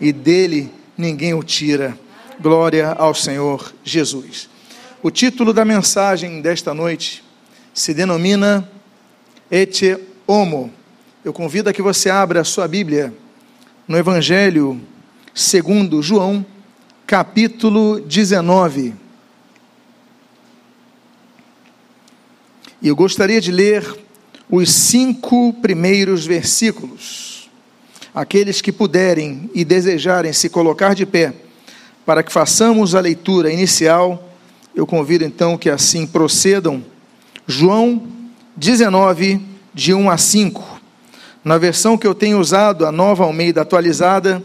e dele ninguém o tira. Glória ao Senhor Jesus. O título da mensagem desta noite se denomina Ete Homo. Eu convido a que você abra a sua Bíblia no Evangelho segundo João, capítulo 19. E eu gostaria de ler os cinco primeiros versículos. Aqueles que puderem e desejarem se colocar de pé para que façamos a leitura inicial, eu convido então que assim procedam. João 19, de 1 a 5. Na versão que eu tenho usado, a nova Almeida atualizada,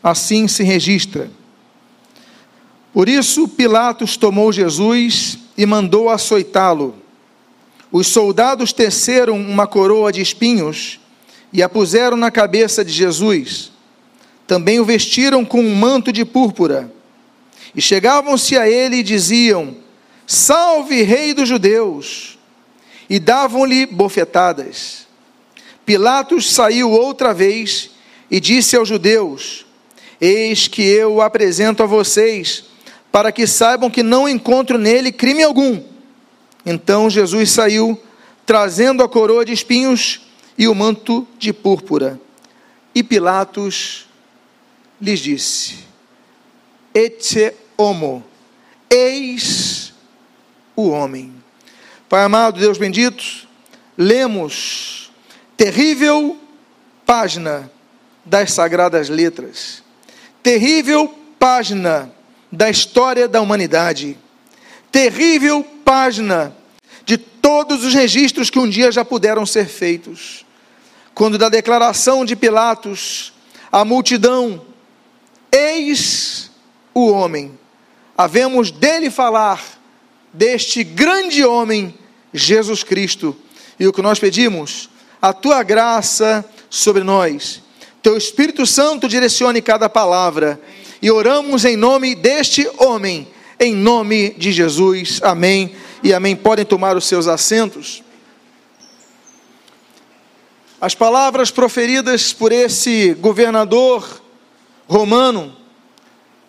assim se registra. Por isso, Pilatos tomou Jesus e mandou açoitá-lo. Os soldados teceram uma coroa de espinhos e a puseram na cabeça de Jesus. Também o vestiram com um manto de púrpura. E chegavam-se a ele e diziam: Salve, Rei dos Judeus! E davam-lhe bofetadas. Pilatos saiu outra vez e disse aos judeus: Eis que eu o apresento a vocês, para que saibam que não encontro nele crime algum. Então Jesus saiu, trazendo a coroa de espinhos e o manto de púrpura. E Pilatos lhes disse: Ete homo, eis o homem. Pai amado, Deus bendito, lemos terrível página das sagradas letras, terrível página da história da humanidade, terrível página de todos os registros que um dia já puderam ser feitos. Quando da declaração de Pilatos, a multidão, eis o homem, havemos dele falar, deste grande homem, Jesus Cristo. E o que nós pedimos? A tua graça sobre nós, teu Espírito Santo direcione cada palavra, e oramos em nome deste homem em nome de Jesus. Amém e amém. Podem tomar os seus assentos. As palavras proferidas por esse governador romano,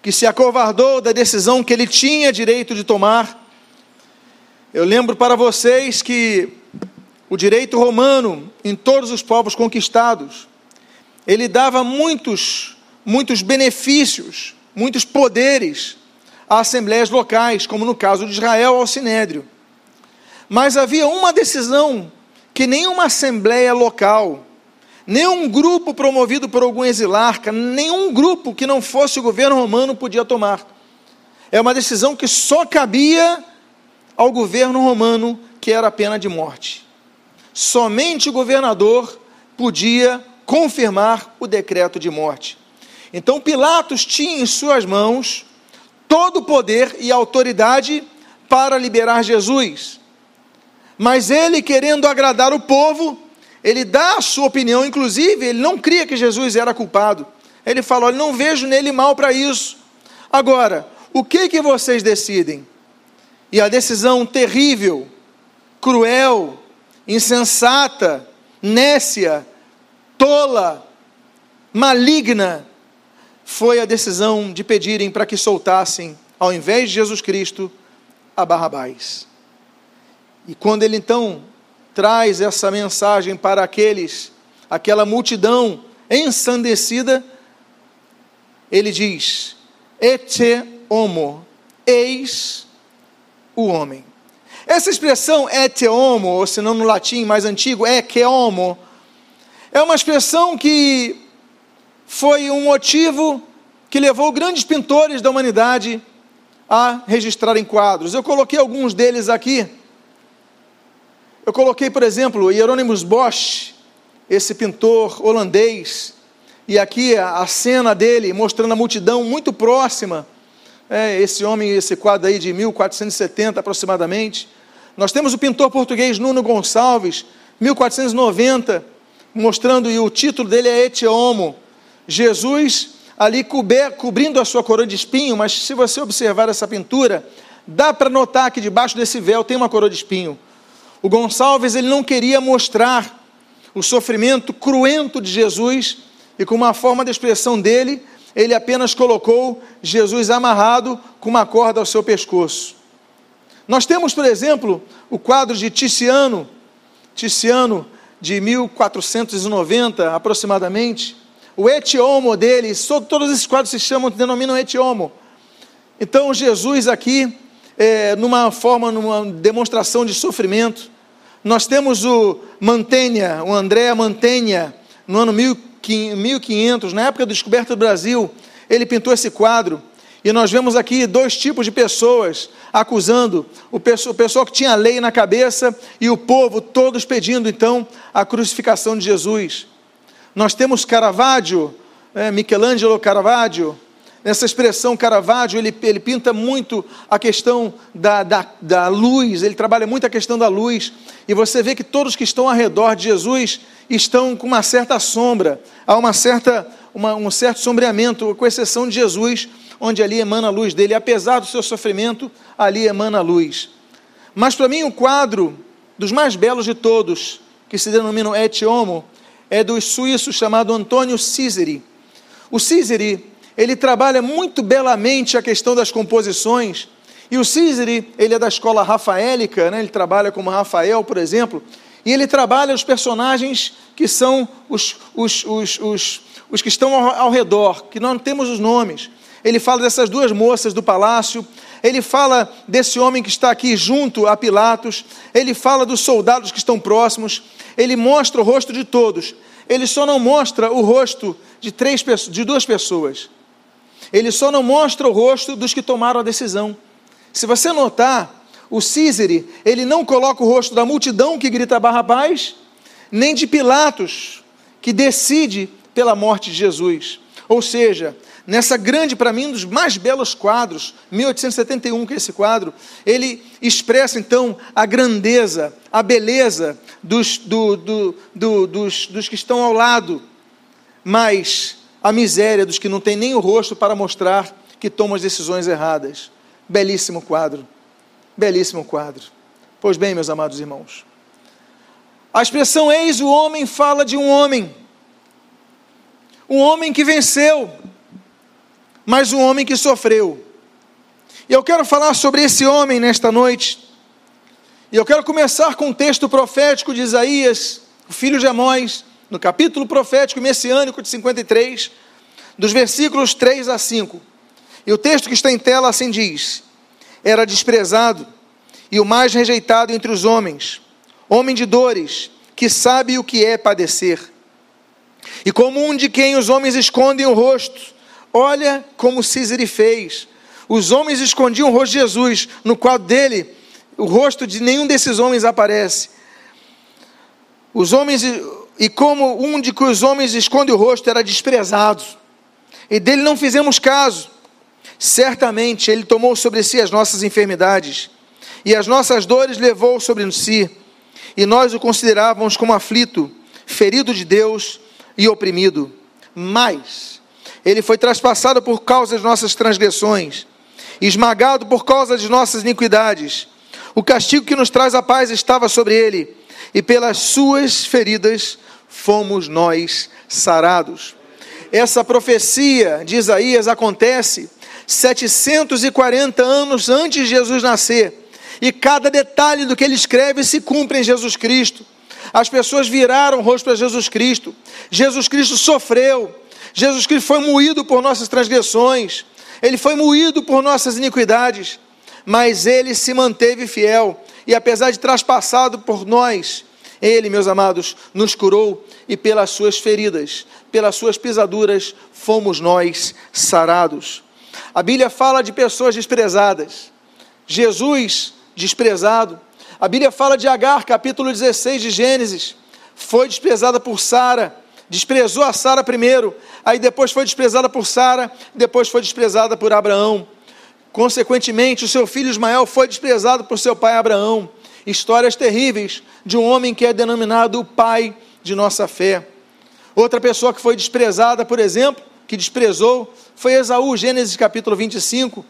que se acovardou da decisão que ele tinha direito de tomar, eu lembro para vocês que o direito romano, em todos os povos conquistados, ele dava muitos, muitos benefícios, muitos poderes a assembleias locais, como no caso de Israel ao Sinédrio. Mas havia uma decisão que nenhuma assembleia local, nenhum grupo promovido por algum exilarca, nenhum grupo que não fosse o governo romano podia tomar. É uma decisão que só cabia ao governo romano, que era a pena de morte. Somente o governador podia confirmar o decreto de morte. Então Pilatos tinha em suas mãos todo o poder e autoridade para liberar Jesus. Mas ele, querendo agradar o povo, ele dá a sua opinião, inclusive, ele não cria que Jesus era culpado. Ele fala: Olha, não vejo nele mal para isso. Agora, o que que vocês decidem? E a decisão terrível, cruel, insensata, nécia, tola, maligna foi a decisão de pedirem para que soltassem, ao invés de Jesus Cristo, a Barrabás. E quando ele então traz essa mensagem para aqueles, aquela multidão ensandecida, ele diz: Ete homo, eis o homem. Essa expressão ete homo, ou se não no latim mais antigo, é que homo, é uma expressão que foi um motivo que levou grandes pintores da humanidade a registrarem quadros. Eu coloquei alguns deles aqui. Eu coloquei, por exemplo, Hieronymus Bosch, esse pintor holandês, e aqui a, cena dele mostrando a multidão muito próxima. É, esse homem, esse quadro aí de 1470 aproximadamente. Nós temos o pintor português Nuno Gonçalves, 1490, mostrando, e o título dele é Ete Homo, Jesus ali cobrir, cobrindo a sua coroa de espinho, mas se você observar essa pintura, dá para notar que debaixo desse véu tem uma coroa de espinho. O Gonçalves ele não queria mostrar o sofrimento cruento de Jesus e com uma forma de expressão dele, ele apenas colocou Jesus amarrado com uma corda ao seu pescoço. Nós temos, por exemplo, o quadro de Ticiano, Ticiano de 1490 aproximadamente, o etiomo dele, todos esses quadros se chamam, denominam etiomo. Então Jesus aqui, é, numa forma, numa demonstração de sofrimento, nós temos o Mantenha, o André Mantenha, no ano 1500, na época da descoberta do Brasil, ele pintou esse quadro. E nós vemos aqui dois tipos de pessoas acusando o pessoal, que tinha a lei na cabeça e o povo, todos pedindo então a crucificação de Jesus. Nós temos Caravaggio, é, Michelangelo Caravaggio, nessa expressão Caravaggio, ele, ele pinta muito a questão da, da, da luz, ele trabalha muito a questão da luz, e você vê que todos que estão ao redor de Jesus estão com uma certa sombra, há uma certa, uma, um certo sombreamento, com exceção de Jesus, onde ali emana a luz dele, apesar do seu sofrimento, ali emana a luz. Mas para mim o quadro dos mais belos de todos, que se denominam Et Homo, é do suíço chamado Antônio Cíceri. O Cíceri, ele trabalha muito belamente a questão das composições, e o Cíceri, ele é da escola rafaélica, né? ele trabalha como Rafael, por exemplo, e ele trabalha os personagens que são os, os, os, os, os que estão ao, ao redor, que nós não temos os nomes. Ele fala dessas duas moças do palácio, ele fala desse homem que está aqui junto a Pilatos, ele fala dos soldados que estão próximos, ele mostra o rosto de todos, ele só não mostra o rosto de, três, de duas pessoas, ele só não mostra o rosto dos que tomaram a decisão. Se você notar, o Cícere, ele não coloca o rosto da multidão que grita Barrabás, nem de Pilatos, que decide pela morte de Jesus. Ou seja, nessa grande, para mim, um dos mais belos quadros, 1871, que é esse quadro, ele expressa então a grandeza, a beleza dos, do, do, do, dos, dos que estão ao lado, mas a miséria dos que não têm nem o rosto para mostrar que tomam as decisões erradas. Belíssimo quadro. Belíssimo quadro. Pois bem, meus amados irmãos, a expressão eis o homem fala de um homem, um homem que venceu, mas um homem que sofreu. E eu quero falar sobre esse homem nesta noite. E eu quero começar com um texto profético de Isaías, o filho de Amós, no capítulo profético messiânico de 53, dos versículos 3 a 5. E o texto que está em tela assim diz: era desprezado e o mais rejeitado entre os homens, homem de dores, que sabe o que é padecer. E como um de quem os homens escondem o rosto, olha como Cícero fez. Os homens escondiam o rosto de Jesus, no quadro dele, o rosto de nenhum desses homens aparece. Os homens, e como um de que os homens esconde o rosto, era desprezado, e dele não fizemos caso. Certamente Ele tomou sobre si as nossas enfermidades e as nossas dores levou sobre si, e nós o considerávamos como aflito, ferido de Deus e oprimido. Mas Ele foi traspassado por causa das nossas transgressões, esmagado por causa de nossas iniquidades. O castigo que nos traz a paz estava sobre Ele, e pelas Suas feridas fomos nós sarados. Essa profecia de Isaías acontece 740 anos antes de Jesus nascer. E cada detalhe do que ele escreve se cumpre em Jesus Cristo. As pessoas viraram o rosto para Jesus Cristo. Jesus Cristo sofreu. Jesus Cristo foi moído por nossas transgressões. Ele foi moído por nossas iniquidades. Mas ele se manteve fiel. E apesar de traspassado por nós, ele, meus amados, nos curou e pelas suas feridas, pelas suas pisaduras, fomos nós sarados. A Bíblia fala de pessoas desprezadas. Jesus, desprezado. A Bíblia fala de Agar, capítulo 16 de Gênesis. Foi desprezada por Sara. Desprezou a Sara primeiro, aí depois foi desprezada por Sara, depois foi desprezada por Abraão. Consequentemente, o seu filho Ismael foi desprezado por seu pai Abraão. Histórias terríveis de um homem que é denominado o pai de nossa fé. Outra pessoa que foi desprezada, por exemplo, que desprezou foi Esaú, Gênesis capítulo 25.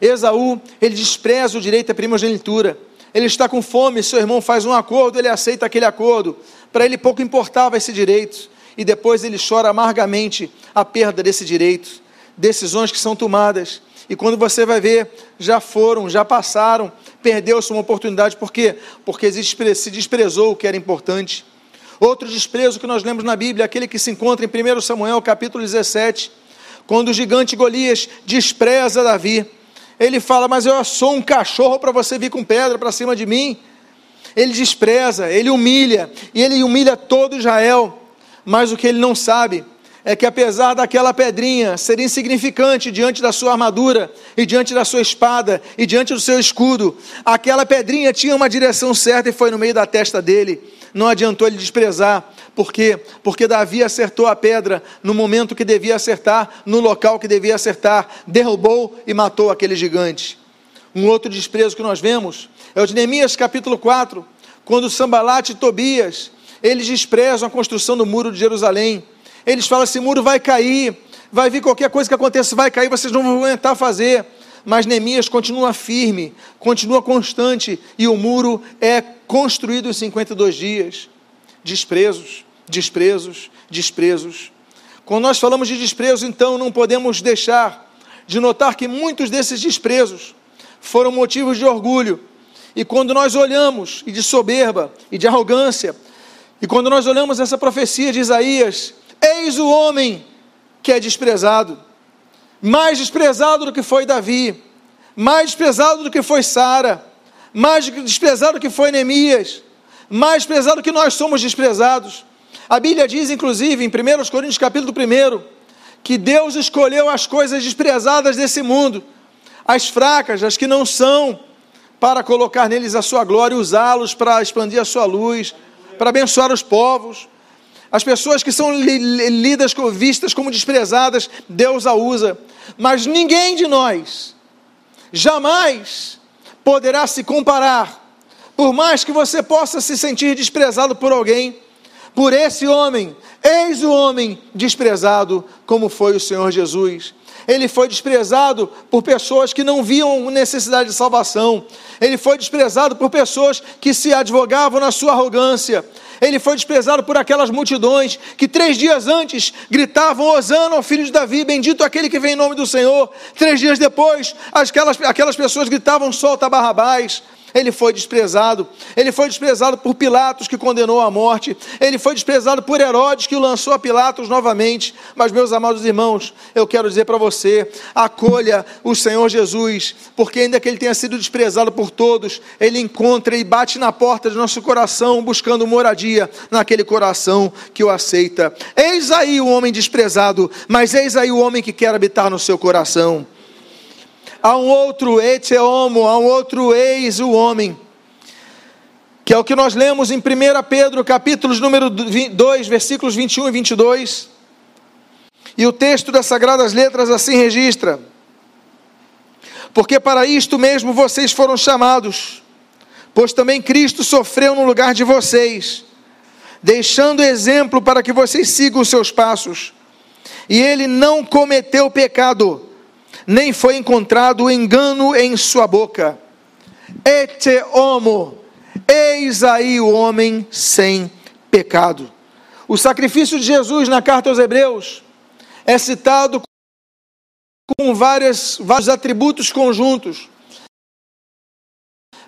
Esaú, ele despreza o direito à primogenitura. Ele está com fome, seu irmão faz um acordo, ele aceita aquele acordo. Para ele pouco importava esse direito. e depois ele chora amargamente a perda desse direito, decisões que são tomadas. E quando você vai ver, já foram, já passaram, perdeu-se uma oportunidade, por quê? Porque se desprezou o que era importante. Outro desprezo que nós lemos na Bíblia, aquele que se encontra em 1 Samuel capítulo 17, quando o gigante Golias despreza Davi. Ele fala: Mas eu sou um cachorro para você vir com pedra para cima de mim. Ele despreza, ele humilha, e ele humilha todo Israel. Mas o que ele não sabe é que, apesar daquela pedrinha ser insignificante diante da sua armadura, e diante da sua espada, e diante do seu escudo, aquela pedrinha tinha uma direção certa e foi no meio da testa dele não adiantou ele desprezar. Por quê? Porque Davi acertou a pedra no momento que devia acertar, no local que devia acertar, derrubou e matou aquele gigante. Um outro desprezo que nós vemos é o de Neemias capítulo 4, quando Sambalate e Tobias, eles desprezam a construção do muro de Jerusalém. Eles falam: esse muro vai cair, vai vir qualquer coisa que aconteça, vai cair, vocês não vão aguentar fazer mas Neemias continua firme, continua constante, e o muro é construído em 52 dias. Desprezos, desprezos, desprezos. Quando nós falamos de desprezo, então, não podemos deixar de notar que muitos desses desprezos foram motivos de orgulho. E quando nós olhamos, e de soberba, e de arrogância, e quando nós olhamos essa profecia de Isaías, eis o homem que é desprezado mais desprezado do que foi Davi, mais desprezado do que foi Sara, mais desprezado do que foi Neemias, mais desprezado que nós somos desprezados. A Bíblia diz, inclusive, em 1 Coríntios capítulo 1, que Deus escolheu as coisas desprezadas desse mundo, as fracas, as que não são, para colocar neles a sua glória usá-los para expandir a sua luz, para abençoar os povos. As pessoas que são lidas, vistas como desprezadas, Deus a usa. Mas ninguém de nós jamais poderá se comparar, por mais que você possa se sentir desprezado por alguém, por esse homem, eis o homem desprezado, como foi o Senhor Jesus. Ele foi desprezado por pessoas que não viam necessidade de salvação. Ele foi desprezado por pessoas que se advogavam na sua arrogância. Ele foi desprezado por aquelas multidões que três dias antes gritavam: Osana ao filho de Davi, bendito aquele que vem em nome do Senhor. Três dias depois, aquelas, aquelas pessoas gritavam: solta Barrabás ele foi desprezado. Ele foi desprezado por Pilatos, que condenou à morte. Ele foi desprezado por Herodes, que o lançou a Pilatos novamente. Mas, meus amados irmãos, eu quero dizer para você: acolha o Senhor Jesus, porque ainda que ele tenha sido desprezado por todos, ele encontra e bate na porta do nosso coração, buscando moradia naquele coração que o aceita. Eis aí o homem desprezado, mas eis aí o homem que quer habitar no seu coração há um outro ete homo, há um outro eis o homem, que é o que nós lemos em 1 Pedro, capítulos número 2, versículos 21 e 22. E o texto das Sagradas Letras assim registra: Porque para isto mesmo vocês foram chamados, pois também Cristo sofreu no lugar de vocês, deixando exemplo para que vocês sigam os seus passos. E ele não cometeu pecado nem foi encontrado engano em sua boca. Ete homo, eis aí o homem sem pecado. O sacrifício de Jesus na carta aos Hebreus é citado com várias, vários atributos conjuntos.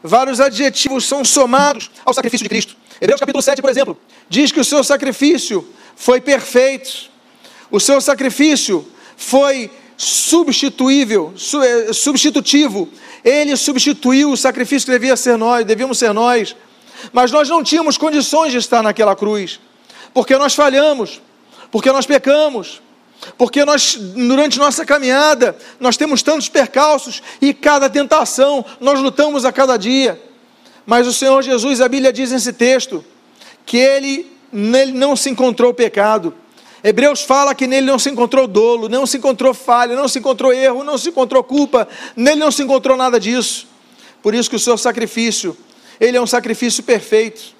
Vários adjetivos são somados ao sacrifício de Cristo. Hebreus capítulo 7, por exemplo, diz que o seu sacrifício foi perfeito. O seu sacrifício foi substituível, eh, substitutivo. Ele substituiu o sacrifício que devia ser nós, devíamos ser nós. Mas nós não tínhamos condições de estar naquela cruz, porque nós falhamos, porque nós pecamos, porque nós, durante nossa caminhada, nós temos tantos percalços e cada tentação, nós lutamos a cada dia. Mas o Senhor Jesus, a Bíblia diz nesse texto, que ele, nele não se encontrou pecado. Hebreus fala que nele não se encontrou dolo, não se encontrou falha, não se encontrou erro, não se encontrou culpa, nele não se encontrou nada disso. Por isso que o seu sacrifício, ele é um sacrifício perfeito.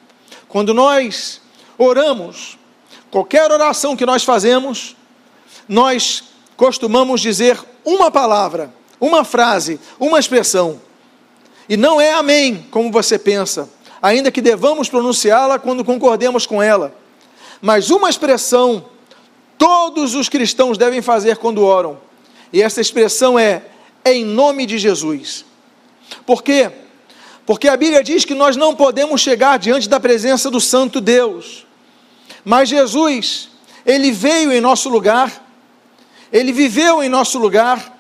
Quando nós oramos, qualquer oração que nós fazemos, nós costumamos dizer uma palavra, uma frase, uma expressão. E não é amém, como você pensa, ainda que devamos pronunciá-la quando concordemos com ela mas uma expressão todos os cristãos devem fazer quando oram. E essa expressão é em nome de Jesus. Por quê? Porque a Bíblia diz que nós não podemos chegar diante da presença do Santo Deus. Mas Jesus, ele veio em nosso lugar, ele viveu em nosso lugar.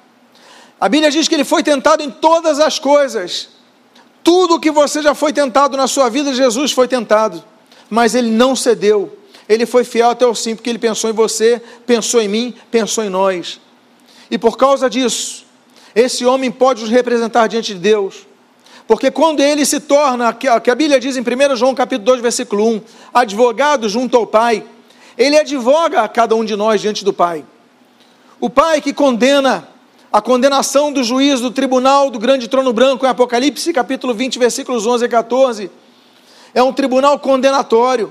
A Bíblia diz que ele foi tentado em todas as coisas. Tudo que você já foi tentado na sua vida, Jesus foi tentado, mas ele não cedeu. Ele foi fiel até o fim, porque ele pensou em você, pensou em mim, pensou em nós. E por causa disso, esse homem pode nos representar diante de Deus. Porque quando ele se torna, que a Bíblia diz em 1 João capítulo 2, versículo 1, advogado junto ao Pai, ele advoga a cada um de nós diante do Pai. O Pai que condena a condenação do juiz do tribunal do grande trono branco em Apocalipse capítulo 20, versículos 11 e 14, é um tribunal condenatório.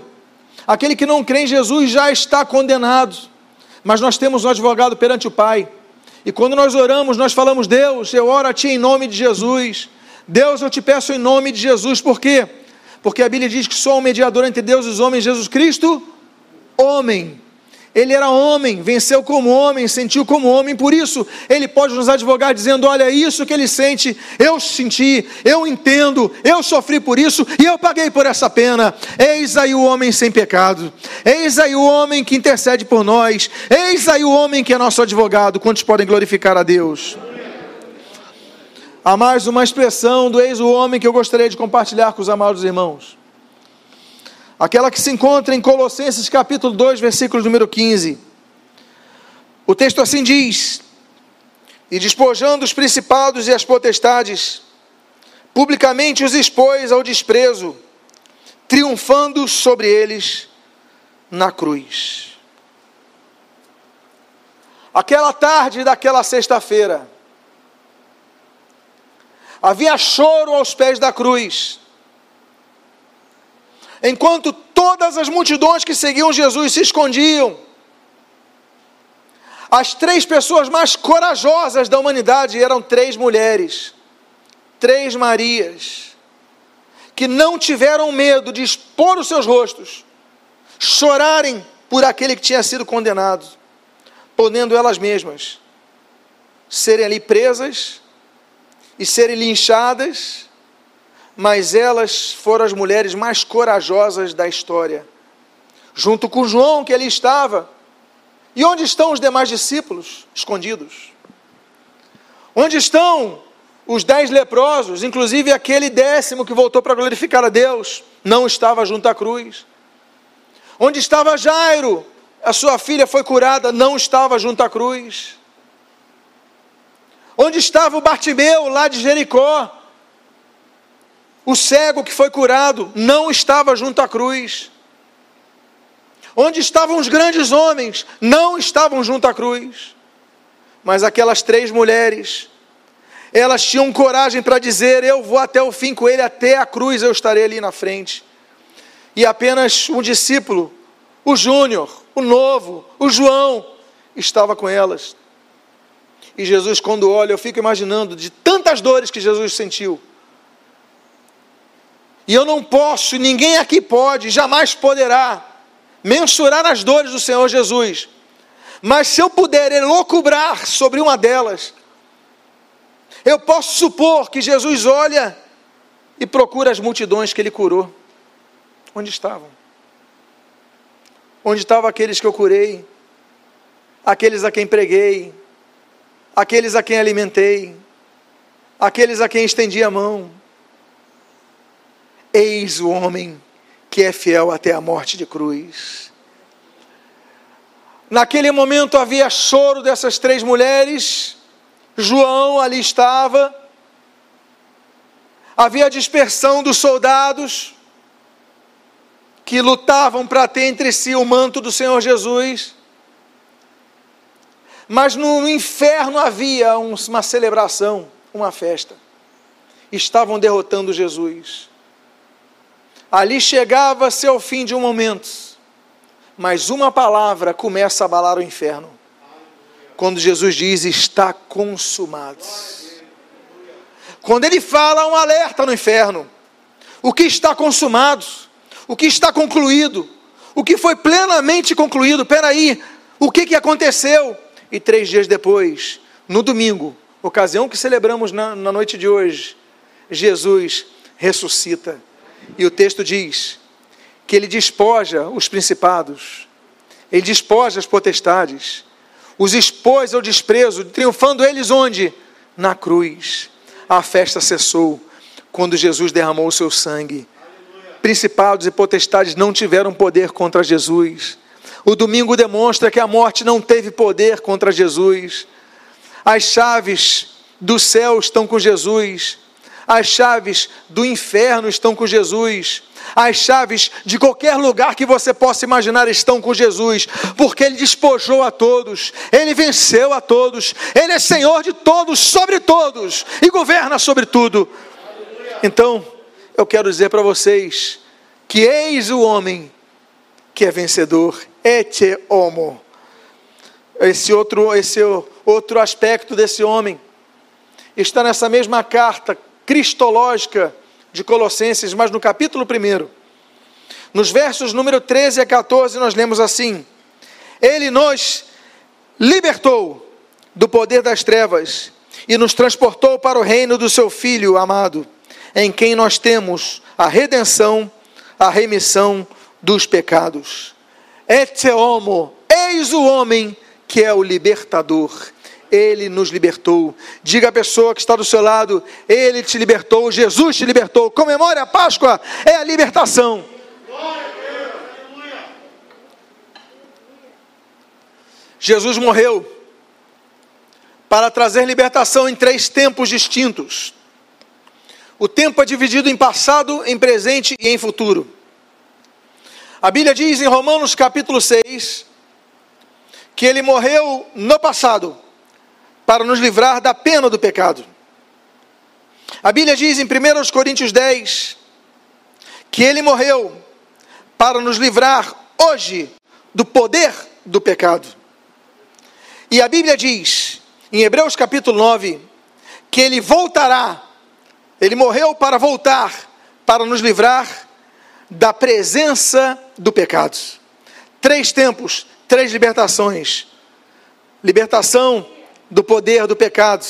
Aquele que não crê em Jesus já está condenado. Mas nós temos um advogado perante o Pai. E quando nós oramos, nós falamos: Deus, eu oro a Ti em nome de Jesus. Deus, eu te peço em nome de Jesus. Por quê? Porque a Bíblia diz que só um mediador entre Deus e os homens, Jesus Cristo, homem. Ele era homem, venceu como homem, sentiu como homem, por isso ele pode nos advogar dizendo: Olha, isso que ele sente, eu senti, eu entendo, eu sofri por isso e eu paguei por essa pena. Eis aí o homem sem pecado, eis aí o homem que intercede por nós, eis aí o homem que é nosso advogado. Quantos podem glorificar a Deus? Há mais uma expressão do eis o homem que eu gostaria de compartilhar com os amados irmãos aquela que se encontra em Colossenses capítulo 2, versículo número 15. O texto assim diz: E despojando os principados e as potestades, publicamente os expôs ao desprezo, triunfando sobre eles na cruz. Aquela tarde daquela sexta-feira, havia choro aos pés da cruz enquanto todas as multidões que seguiam Jesus se escondiam, as três pessoas mais corajosas da humanidade eram três mulheres, três Marias, que não tiveram medo de expor os seus rostos, chorarem por aquele que tinha sido condenado, podendo elas mesmas serem ali presas e serem linchadas mas elas foram as mulheres mais corajosas da história. Junto com João, que ali estava. E onde estão os demais discípulos? Escondidos. Onde estão os dez leprosos, inclusive aquele décimo que voltou para glorificar a Deus? Não estava junto à cruz. Onde estava Jairo? A sua filha foi curada, não estava junto à cruz. Onde estava o Bartimeu, lá de Jericó? O cego que foi curado não estava junto à cruz. Onde estavam os grandes homens? Não estavam junto à cruz. Mas aquelas três mulheres, elas tinham coragem para dizer: Eu vou até o fim com ele, até a cruz eu estarei ali na frente. E apenas um discípulo, o Júnior, o novo, o João, estava com elas. E Jesus, quando olha, eu fico imaginando de tantas dores que Jesus sentiu e eu não posso, ninguém aqui pode, jamais poderá, mensurar as dores do Senhor Jesus. Mas se eu puder elocubrar sobre uma delas, eu posso supor que Jesus olha e procura as multidões que ele curou. Onde estavam? Onde estavam aqueles que eu curei? Aqueles a quem preguei? Aqueles a quem alimentei? Aqueles a quem estendi a mão? Eis o homem que é fiel até a morte de cruz. Naquele momento havia choro dessas três mulheres, João ali estava, havia dispersão dos soldados que lutavam para ter entre si o manto do Senhor Jesus. Mas no inferno havia uma celebração, uma festa. Estavam derrotando Jesus. Ali chegava-se ao fim de um momento, mas uma palavra começa a abalar o inferno. Quando Jesus diz: Está consumado. Quando ele fala, um alerta no inferno. O que está consumado, o que está concluído, o que foi plenamente concluído. Peraí, o que, que aconteceu? E três dias depois, no domingo, ocasião que celebramos na, na noite de hoje, Jesus ressuscita. E o texto diz que ele despoja os principados, ele despoja as potestades, os expôs ao desprezo, triunfando eles onde? Na cruz. A festa cessou quando Jesus derramou o seu sangue. Principados e potestades não tiveram poder contra Jesus. O domingo demonstra que a morte não teve poder contra Jesus. As chaves do céu estão com Jesus. As chaves do inferno estão com Jesus. As chaves de qualquer lugar que você possa imaginar estão com Jesus, porque Ele despojou a todos, Ele venceu a todos, Ele é Senhor de todos, sobre todos e governa sobre tudo. Então, eu quero dizer para vocês que eis o homem que é vencedor, ete homo. Esse outro, esse outro aspecto desse homem está nessa mesma carta cristológica de Colossenses, mas no capítulo 1, nos versos número 13 a 14, nós lemos assim: Ele nos libertou do poder das trevas e nos transportou para o reino do seu Filho amado, em quem nós temos a redenção, a remissão dos pecados. Ete homo, eis o homem que é o libertador. Ele nos libertou. Diga à pessoa que está do seu lado: Ele te libertou, Jesus te libertou. Comemore a Páscoa, é a libertação. Jesus morreu para trazer libertação em três tempos distintos. O tempo é dividido em passado, em presente e em futuro. A Bíblia diz em Romanos capítulo 6 que ele morreu no passado para nos livrar da pena do pecado. A Bíblia diz em 1 Coríntios 10 que ele morreu para nos livrar hoje do poder do pecado. E a Bíblia diz em Hebreus capítulo 9 que ele voltará, ele morreu para voltar, para nos livrar da presença do pecado. Três tempos, três libertações: libertação do poder do pecado,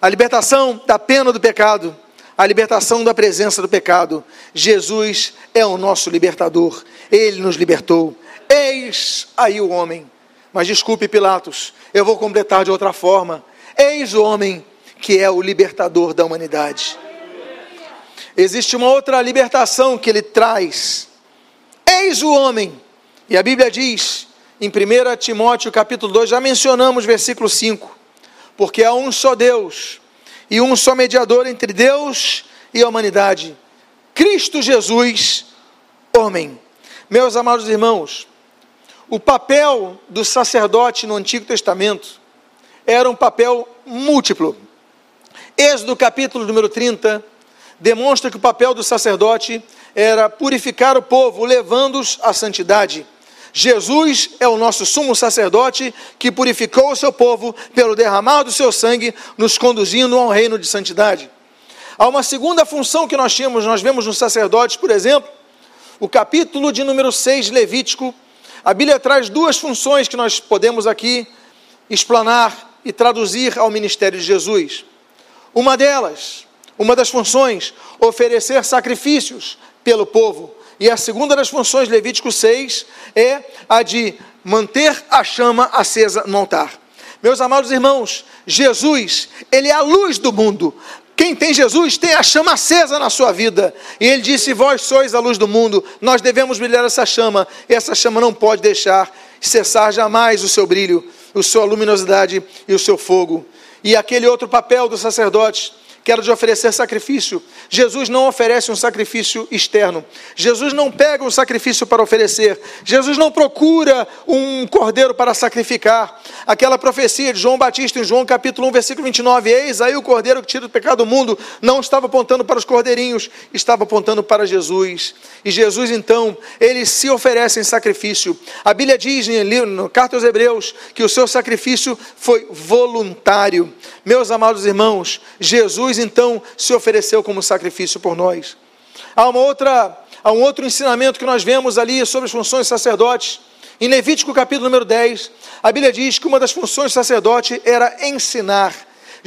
a libertação da pena do pecado, a libertação da presença do pecado. Jesus é o nosso libertador, ele nos libertou. Eis aí o homem. Mas desculpe, Pilatos, eu vou completar de outra forma. Eis o homem que é o libertador da humanidade. Existe uma outra libertação que ele traz. Eis o homem. E a Bíblia diz em 1 Timóteo capítulo 2, já mencionamos versículo 5, porque há um só Deus e um só mediador entre Deus e a humanidade, Cristo Jesus, homem. Meus amados irmãos, o papel do sacerdote no Antigo Testamento era um papel múltiplo. Êxodo capítulo número 30 demonstra que o papel do sacerdote era purificar o povo, levando-os à santidade. Jesus é o nosso sumo sacerdote que purificou o seu povo pelo derramar do seu sangue, nos conduzindo ao reino de santidade. Há uma segunda função que nós tínhamos, nós vemos nos sacerdotes, por exemplo, o capítulo de número 6, Levítico. A Bíblia traz duas funções que nós podemos aqui explanar e traduzir ao ministério de Jesus. Uma delas, uma das funções, oferecer sacrifícios pelo povo. E a segunda das funções, Levítico 6, é a de manter a chama acesa no altar. Meus amados irmãos, Jesus, ele é a luz do mundo. Quem tem Jesus tem a chama acesa na sua vida. E ele disse: Vós sois a luz do mundo, nós devemos brilhar essa chama. E essa chama não pode deixar cessar jamais o seu brilho, a sua luminosidade e o seu fogo. E aquele outro papel do sacerdote quero de oferecer sacrifício. Jesus não oferece um sacrifício externo. Jesus não pega um sacrifício para oferecer. Jesus não procura um cordeiro para sacrificar. Aquela profecia de João Batista em João capítulo 1, versículo 29, eis aí o cordeiro que tira o pecado do mundo, não estava apontando para os cordeirinhos, estava apontando para Jesus. E Jesus então, ele se oferece em sacrifício. A Bíblia diz no carta aos Hebreus que o seu sacrifício foi voluntário. Meus amados irmãos, Jesus então se ofereceu como sacrifício por nós. Há uma outra, há um outro ensinamento que nós vemos ali sobre as funções de sacerdotes. Em Levítico capítulo número 10, a Bíblia diz que uma das funções do sacerdote era ensinar.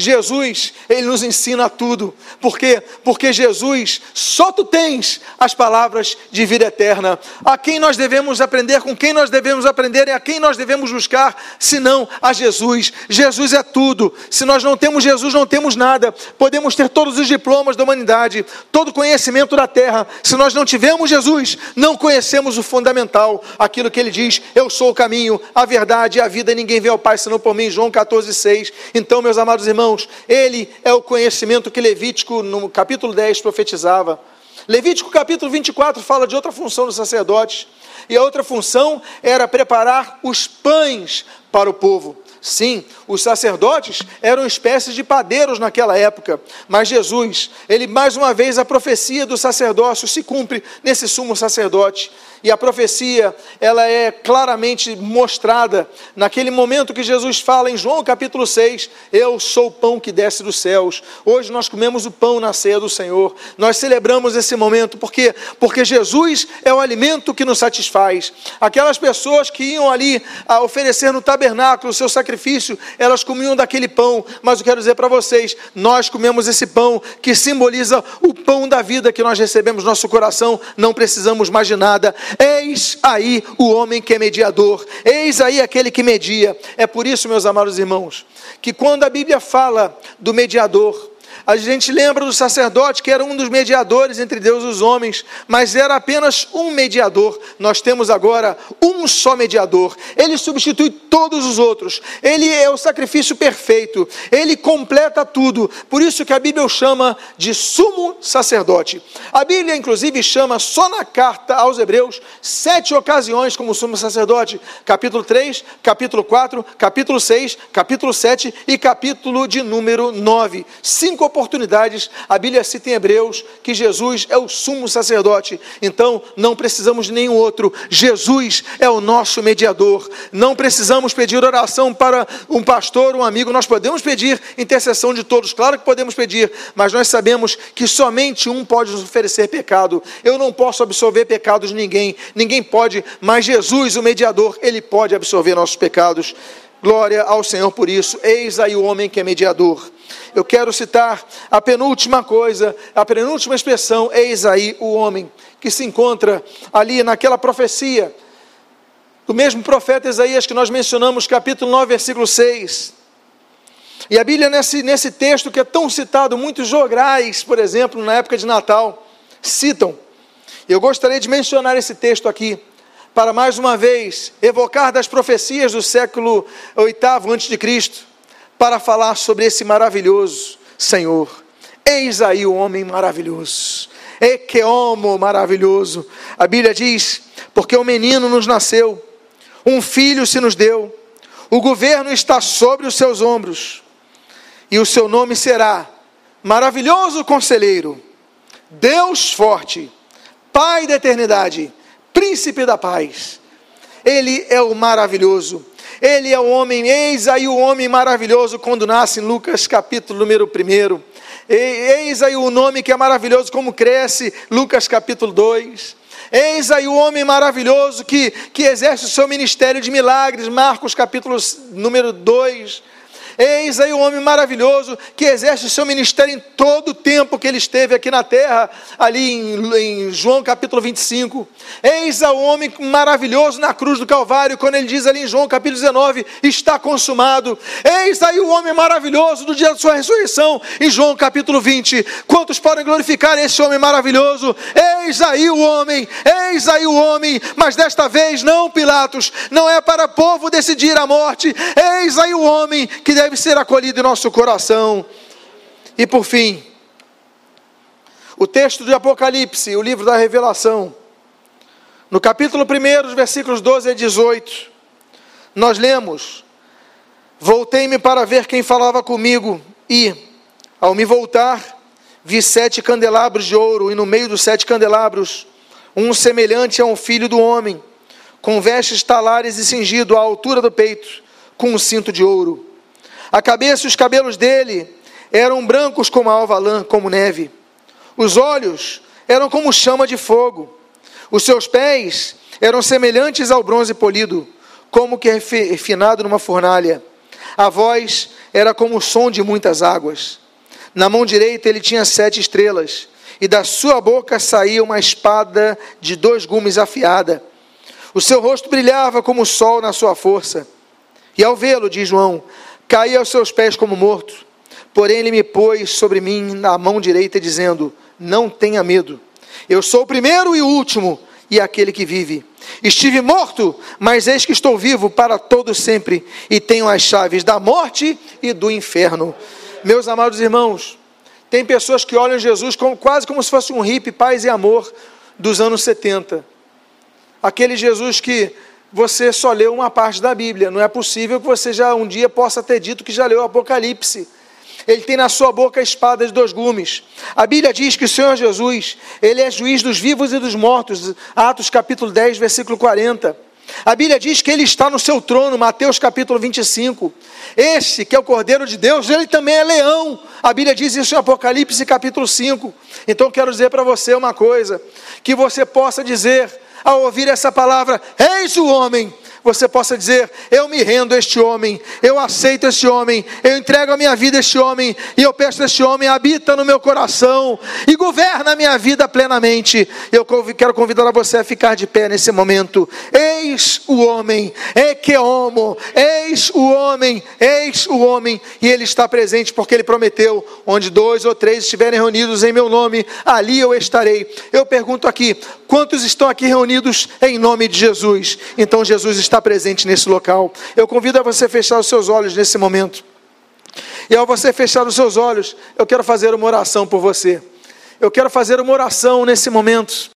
Jesus, ele nos ensina tudo. Por quê? Porque Jesus, só tu tens as palavras de vida eterna. A quem nós devemos aprender, com quem nós devemos aprender e a quem nós devemos buscar, senão a Jesus. Jesus é tudo. Se nós não temos Jesus, não temos nada. Podemos ter todos os diplomas da humanidade, todo o conhecimento da terra. Se nós não tivermos Jesus, não conhecemos o fundamental, aquilo que ele diz: Eu sou o caminho, a verdade e a vida, ninguém vê ao Pai senão por mim. João 14, 6. Então, meus amados irmãos, irmãos, ele é o conhecimento que Levítico, no capítulo 10, profetizava. Levítico capítulo 24 fala de outra função dos sacerdotes, e a outra função era preparar os pães para o povo. Sim, os sacerdotes eram espécies de padeiros naquela época, mas Jesus, ele mais uma vez a profecia do sacerdócio se cumpre nesse sumo sacerdote. E a profecia, ela é claramente mostrada naquele momento que Jesus fala em João capítulo 6, eu sou o pão que desce dos céus. Hoje nós comemos o pão na ceia do Senhor. Nós celebramos esse momento porque porque Jesus é o alimento que nos satisfaz. Aquelas pessoas que iam ali a oferecer no tabernáculo o seu sacrifício, elas comiam daquele pão, mas eu quero dizer para vocês, nós comemos esse pão que simboliza o pão da vida que nós recebemos no nosso coração, não precisamos mais de nada. Eis aí o homem que é mediador, eis aí aquele que media. É por isso, meus amados irmãos, que quando a Bíblia fala do mediador, a gente lembra do sacerdote que era um dos mediadores entre Deus e os homens, mas era apenas um mediador. Nós temos agora um só mediador. Ele substitui todos os outros. Ele é o sacrifício perfeito. Ele completa tudo. Por isso que a Bíblia o chama de sumo sacerdote. A Bíblia, inclusive, chama só na carta aos Hebreus sete ocasiões como sumo sacerdote: capítulo 3, capítulo 4, capítulo 6, capítulo 7 e capítulo de número 9. Cinco oportunidades a Bíblia cita em Hebreus que Jesus é o sumo sacerdote, então não precisamos de nenhum outro, Jesus é o nosso mediador. Não precisamos pedir oração para um pastor, um amigo, nós podemos pedir intercessão de todos, claro que podemos pedir, mas nós sabemos que somente um pode nos oferecer pecado. Eu não posso absolver pecados de ninguém, ninguém pode, mas Jesus, o mediador, ele pode absolver nossos pecados. Glória ao Senhor por isso. Eis aí o homem que é mediador. Eu quero citar a penúltima coisa, a penúltima expressão, eis aí o homem, que se encontra ali naquela profecia do mesmo profeta Isaías que nós mencionamos, capítulo 9, versículo 6. E a Bíblia, nesse, nesse texto que é tão citado, muitos jograis, por exemplo, na época de Natal, citam. Eu gostaria de mencionar esse texto aqui, para mais uma vez evocar das profecias do século oitavo antes de Cristo para falar sobre esse maravilhoso Senhor. Eis aí o homem maravilhoso. E que homo maravilhoso. A Bíblia diz: porque o um menino nos nasceu, um filho se nos deu, o governo está sobre os seus ombros, e o seu nome será Maravilhoso Conselheiro, Deus Forte, Pai da Eternidade, Príncipe da Paz. Ele é o maravilhoso. Ele é o homem, eis aí o homem maravilhoso quando nasce em Lucas capítulo número 1. Eis aí o nome que é maravilhoso como cresce, Lucas capítulo 2. Eis aí o homem maravilhoso que, que exerce o seu ministério de milagres, Marcos capítulo número 2. Eis aí o homem maravilhoso que exerce o seu ministério em todo o tempo que ele esteve aqui na terra, ali em, em João capítulo 25. Eis o homem maravilhoso na cruz do Calvário, quando ele diz ali em João capítulo 19: está consumado. Eis aí o homem maravilhoso do dia da sua ressurreição, em João capítulo 20. Quantos podem glorificar esse homem maravilhoso? Eis aí o homem, eis aí o homem, mas desta vez não, Pilatos, não é para o povo decidir a morte. Eis aí o homem que deve deve ser acolhido em nosso coração. E por fim, o texto de Apocalipse, o livro da Revelação, no capítulo 1, os versículos 12 a 18, nós lemos: Voltei-me para ver quem falava comigo, e, ao me voltar, vi sete candelabros de ouro, e no meio dos sete candelabros, um semelhante a um filho do homem, com vestes talares e cingido à altura do peito, com um cinto de ouro. A cabeça e os cabelos dele eram brancos como a alva lã, como neve. Os olhos eram como chama de fogo, Os seus pés eram semelhantes ao bronze polido, como que refinado numa fornalha. A voz era como o som de muitas águas. Na mão direita ele tinha sete estrelas, e da sua boca saía uma espada de dois gumes afiada. O seu rosto brilhava como o sol na sua força. E ao vê-lo, diz João, caí aos seus pés como morto. Porém ele me pôs sobre mim na mão direita, dizendo: Não tenha medo. Eu sou o primeiro e o último, e aquele que vive. Estive morto, mas eis que estou vivo para todo sempre, e tenho as chaves da morte e do inferno. Meus amados irmãos, tem pessoas que olham Jesus como, quase como se fosse um hippie, paz e amor dos anos 70. Aquele Jesus que você só leu uma parte da Bíblia. Não é possível que você já um dia possa ter dito que já leu o Apocalipse. Ele tem na sua boca a espada de dois gumes. A Bíblia diz que o Senhor Jesus, ele é juiz dos vivos e dos mortos. Atos capítulo 10, versículo 40. A Bíblia diz que ele está no seu trono, Mateus capítulo 25. Este, que é o Cordeiro de Deus, ele também é leão. A Bíblia diz isso em Apocalipse capítulo 5. Então quero dizer para você uma coisa: que você possa dizer, ao ouvir essa palavra, eis o homem, você possa dizer: Eu me rendo a este homem, eu aceito este homem, eu entrego a minha vida a este homem, e eu peço a este homem, habita no meu coração e governa a minha vida plenamente. Eu quero convidar você a ficar de pé nesse momento. Eis o homem, é que homo, eis o homem, eis o homem, e ele está presente porque ele prometeu: onde dois ou três estiverem reunidos em meu nome, ali eu estarei. Eu pergunto aqui: quantos estão aqui reunidos em nome de Jesus? Então Jesus está presente nesse local. Eu convido a você fechar os seus olhos nesse momento. E ao você fechar os seus olhos, eu quero fazer uma oração por você. Eu quero fazer uma oração nesse momento.